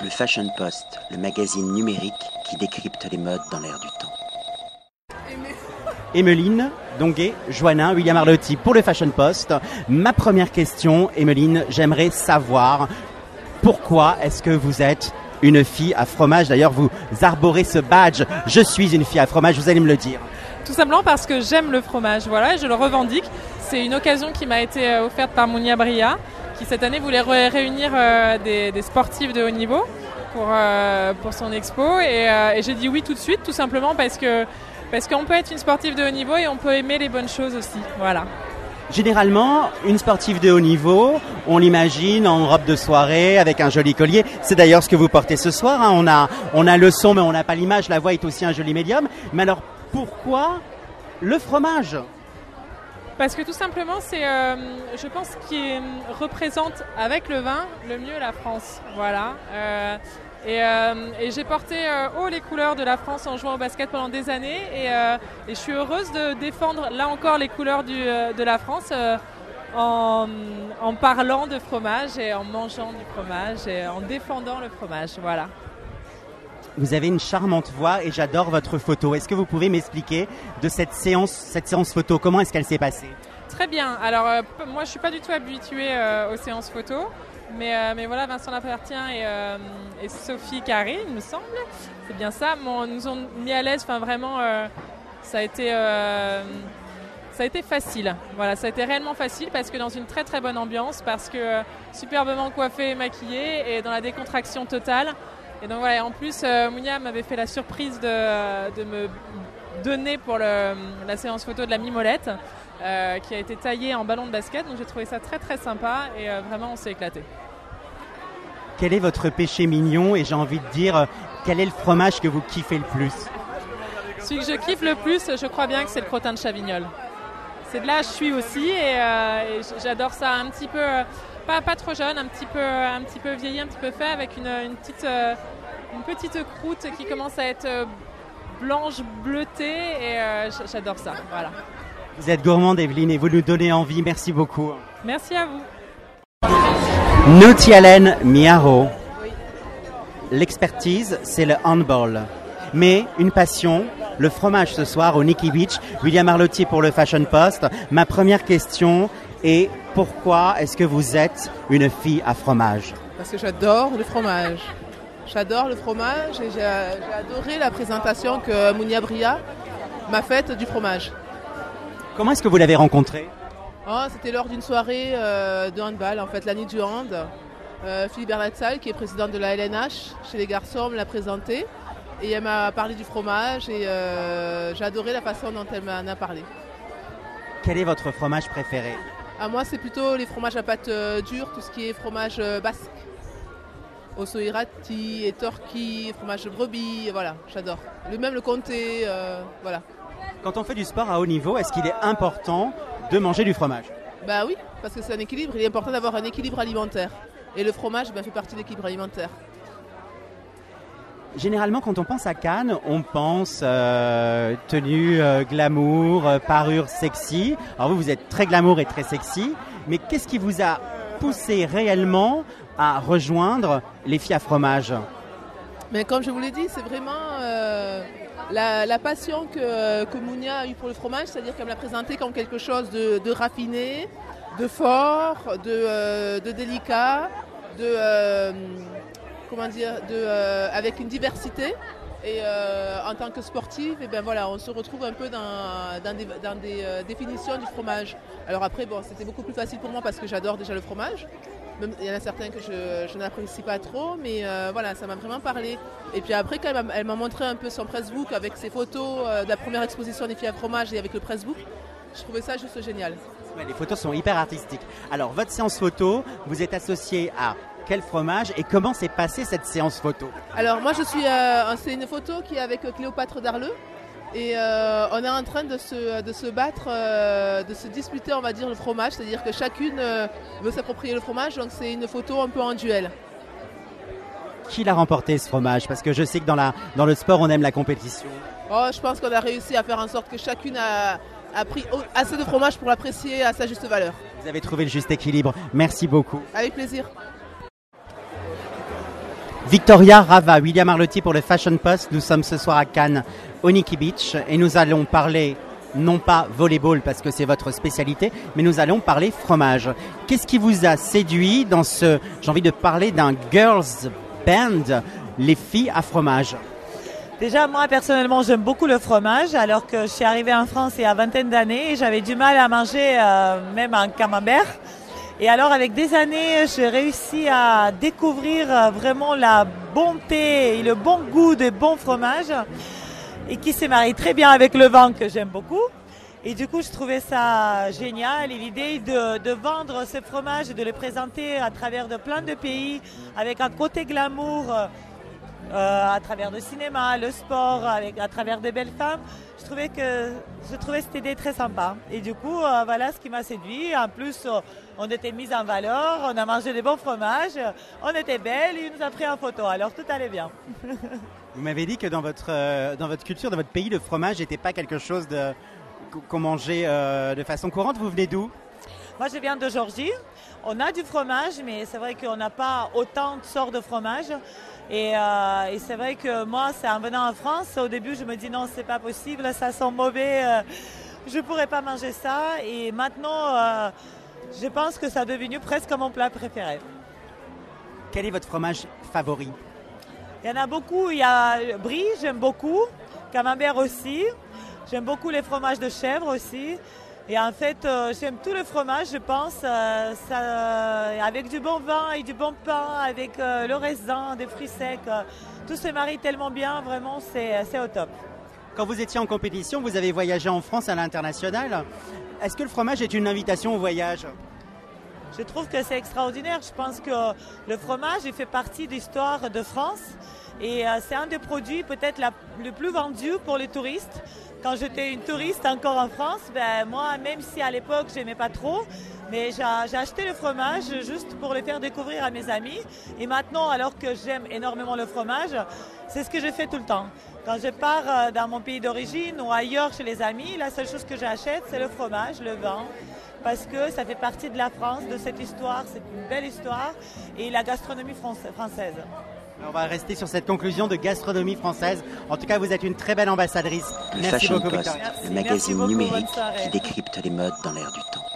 Le Fashion Post, le magazine numérique qui décrypte les modes dans l'air du temps. Emeline Donguet, Joannin, William Arlotti pour le Fashion Post. Ma première question, Emeline, j'aimerais savoir pourquoi est-ce que vous êtes une fille à fromage D'ailleurs, vous arborez ce badge Je suis une fille à fromage, vous allez me le dire. Tout simplement parce que j'aime le fromage, voilà, je le revendique. C'est une occasion qui m'a été euh, offerte par Mounia Bria, qui cette année voulait réunir euh, des, sportifs de haut niveau pour, euh, pour son expo. Et, et j'ai dit oui tout de suite, tout simplement parce que parce qu'on peut être une sportive de haut niveau et on peut aimer les bonnes choses aussi. Voilà. Généralement, une sportive de haut niveau, on l'imagine en robe de soirée avec un joli collier. C'est d'ailleurs ce que vous portez ce soir. Hein. On, a, on a le son, mais on n'a pas l'image. La voix est aussi un joli médium. Mais alors, pourquoi le fromage? Parce que tout simplement, c'est, euh, je pense, qui représente avec le vin le mieux la France. Voilà. Euh, euh, et, j'ai porté haut les couleurs de la France en jouant au basket pendant des années. Et, je suis heureuse de défendre là encore les couleurs de la France en, en, parlant de fromage et en mangeant du fromage et en défendant le fromage. Voilà. Vous avez une charmante voix et j'adore votre photo. Est-ce que vous pouvez m'expliquer de cette séance, cette séance photo? Comment est-ce qu'elle s'est passée? Très bien. Alors euh, moi je suis pas du tout habituée euh, aux séances photo, mais, euh, mais voilà Vincent Lapertien et, Sophie Carré, il me semble, c'est bien ça, nous ont mis à l'aise. Enfin vraiment, ça a été ça a été facile. Voilà, ça a été réellement facile parce que dans une très très bonne ambiance, parce que superbement coiffé et maquillé et dans la décontraction totale. Et donc voilà, en plus, euh, Mounia m'avait fait la surprise de, me donner pour la séance photo de la mimolette, euh, qui a été taillée en ballon de basket. Donc j'ai trouvé ça très très sympa et euh, vraiment on s'est éclaté. Quel est votre péché mignon et j'ai envie de dire, quel est le fromage que vous kiffez le plus? Celui que je kiffe le plus, je crois bien que c'est le crottin de Chavignol. C'est de là je suis aussi et, j'adore ça un petit peu pas, pas trop jeune, un petit peu, un petit peu vieilli, un petit peu fait, avec une, une petite, une petite croûte qui commence à être euh, blanche, bleutée, et euh, j'adore ça. Voilà. Vous êtes gourmande, Evelyne, et vous nous donnez envie. Merci beaucoup. Merci à vous. Naughty Allen Miaro. L'expertise, c'est le handball. Mais une passion, le fromage ce soir au Nicky Beach. William Arlotti pour le Fashion Post. Ma première question est pourquoi est-ce que vous êtes une fille à fromage? Parce que j'adore le fromage. J'adore le fromage et j'ai adoré la présentation que Mounia Bria m'a faite du fromage. Comment est-ce que vous l'avez rencontré? Oh, C'était lors d'une soirée euh, de handball, en fait, la nuit du hand. Euh, Philippe Berlatsal, qui est président de la LNH chez les garçons, me l'a présenté. Et elle m'a parlé du fromage et euh, j'ai adoré la façon dont elle m'en a parlé. Quel est votre fromage préféré? À ah, moi, c'est plutôt les fromages à pâte dure, tout ce qui est fromage basque. Osoirati et torqui, fromage de brebis, voilà, j'adore. Le même le comté, euh, voilà. Quand on fait du sport à haut niveau, est-ce qu'il est important de manger du fromage? Bah oui, parce que c'est un équilibre. Il est important d'avoir un équilibre alimentaire. Et le fromage ben, fait partie de l'équilibre alimentaire. Généralement, quand on pense à Cannes, on pense euh, tenue euh, glamour, euh, parure sexy. Alors vous, vous êtes très glamour et très sexy, mais qu'est-ce qui vous a poussé réellement à rejoindre les filles à fromage Mais comme je vous l'ai dit, c'est vraiment la, passion que, que Mounia a eue pour le fromage, c'est-à-dire qu'elle me l'a présenté comme quelque chose de, raffiné, de fort, de, de délicat, de comment dire, de, euh, avec une diversité. Et euh, en tant que sportive, et eh ben voilà, on se retrouve un peu dans, des, euh, définitions du fromage. Alors après, bon, c'était beaucoup plus facile pour moi parce que j'adore déjà le fromage. Même, il y en a certains que je, je n'apprécie pas trop, mais voilà, ça m'a vraiment parlé. Et puis après, quand elle m'a montré un peu son pressbook avec ses photos de la première exposition des filles à fromage et avec le pressbook, je trouvais ça juste génial. les photos sont hyper artistiques. Alors, votre séance photo, vous êtes associé à quel fromage et comment s'est passée cette séance photo? Alors moi je suis, euh, c'est une photo qui est avec Cléopâtre Darleux et euh, on est en train de se, de se battre, euh, de se disputer on va dire le fromage, c'est-à-dire que chacune veut s'approprier le fromage, donc c'est une photo un peu en duel. Qui l'a remporté ce fromage? Parce que je sais que dans, la, dans le sport on aime la compétition. Oh, je pense qu'on a réussi à faire en sorte que chacune a, a pris assez de fromage pour l'apprécier à sa juste valeur. Vous avez trouvé le juste équilibre. Merci beaucoup. Avec plaisir. Victoria Rava, William Arlotti pour le Fashion Post. Nous sommes ce soir à Cannes, au Nikki Beach, et nous allons parler non pas volleyball parce que c'est votre spécialité, mais nous allons parler fromage. Qu'est-ce qui vous a séduit dans ce, j'ai envie de parler d'un girls band, les filles à fromage? Déjà, moi personnellement, j'aime beaucoup le fromage, alors que je suis arrivée en France il y a vingtaine d'années et j'avais du mal à manger euh, même un camembert. Et alors, avec des années, j'ai réussi à découvrir euh, vraiment la bonté et le bon goût des bons fromages et qui se marie très bien avec le vin que j'aime beaucoup. Et du coup, je trouvais ça génial. Et l'idée de, vendre ces fromages de les présenter à travers de plein de pays avec un côté glamour euh, à travers le cinéma, le sport, avec, à travers des belles femmes, je trouvais que je trouvais cette idée très sympa. Et du coup, euh, voilà ce qui m'a séduit. En plus, euh, on était mis en valeur, on a mangé des bons fromages, on était belles il nous a pris en photo. Alors tout allait bien. Vous m'avez dit que dans votre, dans votre culture, dans votre pays, le fromage n'était pas quelque chose qu'on mangeait de façon courante. Vous venez d'où? Moi, je viens de Georgie. On a du fromage, mais c'est vrai qu'on n'a pas autant de sortes de fromage. Et, euh, et c'est vrai que moi, c'est en venant en France, au début, je me dis non, c'est pas possible, ça sent mauvais, euh, je pourrais pas manger ça. Et maintenant, euh, je pense que ça est devenu presque mon plat préféré. Quel est votre fromage favori? Il y en a beaucoup. Il y a Brie, j'aime beaucoup. Camembert aussi. J'aime beaucoup les fromages de chèvre aussi. Et en fait, euh, j'aime tout le fromage, je pense, euh, ça, euh, avec du bon vin et du bon pain, avec le raisin, des fruits secs. tout se marie tellement bien, vraiment, c'est au top. Quand vous étiez en compétition, vous avez voyagé en France à l'international. Est-ce que le fromage est une invitation au voyage? Je trouve que c'est extraordinaire. Je pense que le fromage il fait partie de l'histoire de France et c'est un des produits peut-être le plus vendu pour les touristes quand j'étais une touriste encore en France, ben, moi, même si à l'époque, j'aimais pas trop, mais j'ai acheté le fromage juste pour le faire découvrir à mes amis. Et maintenant, alors que j'aime énormément le fromage, c'est ce que je fais tout le temps. Quand je pars euh, dans mon pays d'origine ou ailleurs chez les amis, la seule chose que j'achète, c'est le fromage, le vin, parce que ça fait partie de la France, de cette histoire, c'est une belle histoire, et la gastronomie française. On va rester sur cette conclusion de gastronomie française. En tout cas, vous êtes une très belle ambassadrice. Le Merci beaucoup, Post, le magazine numérique qui décrypte les modes dans l'air du temps.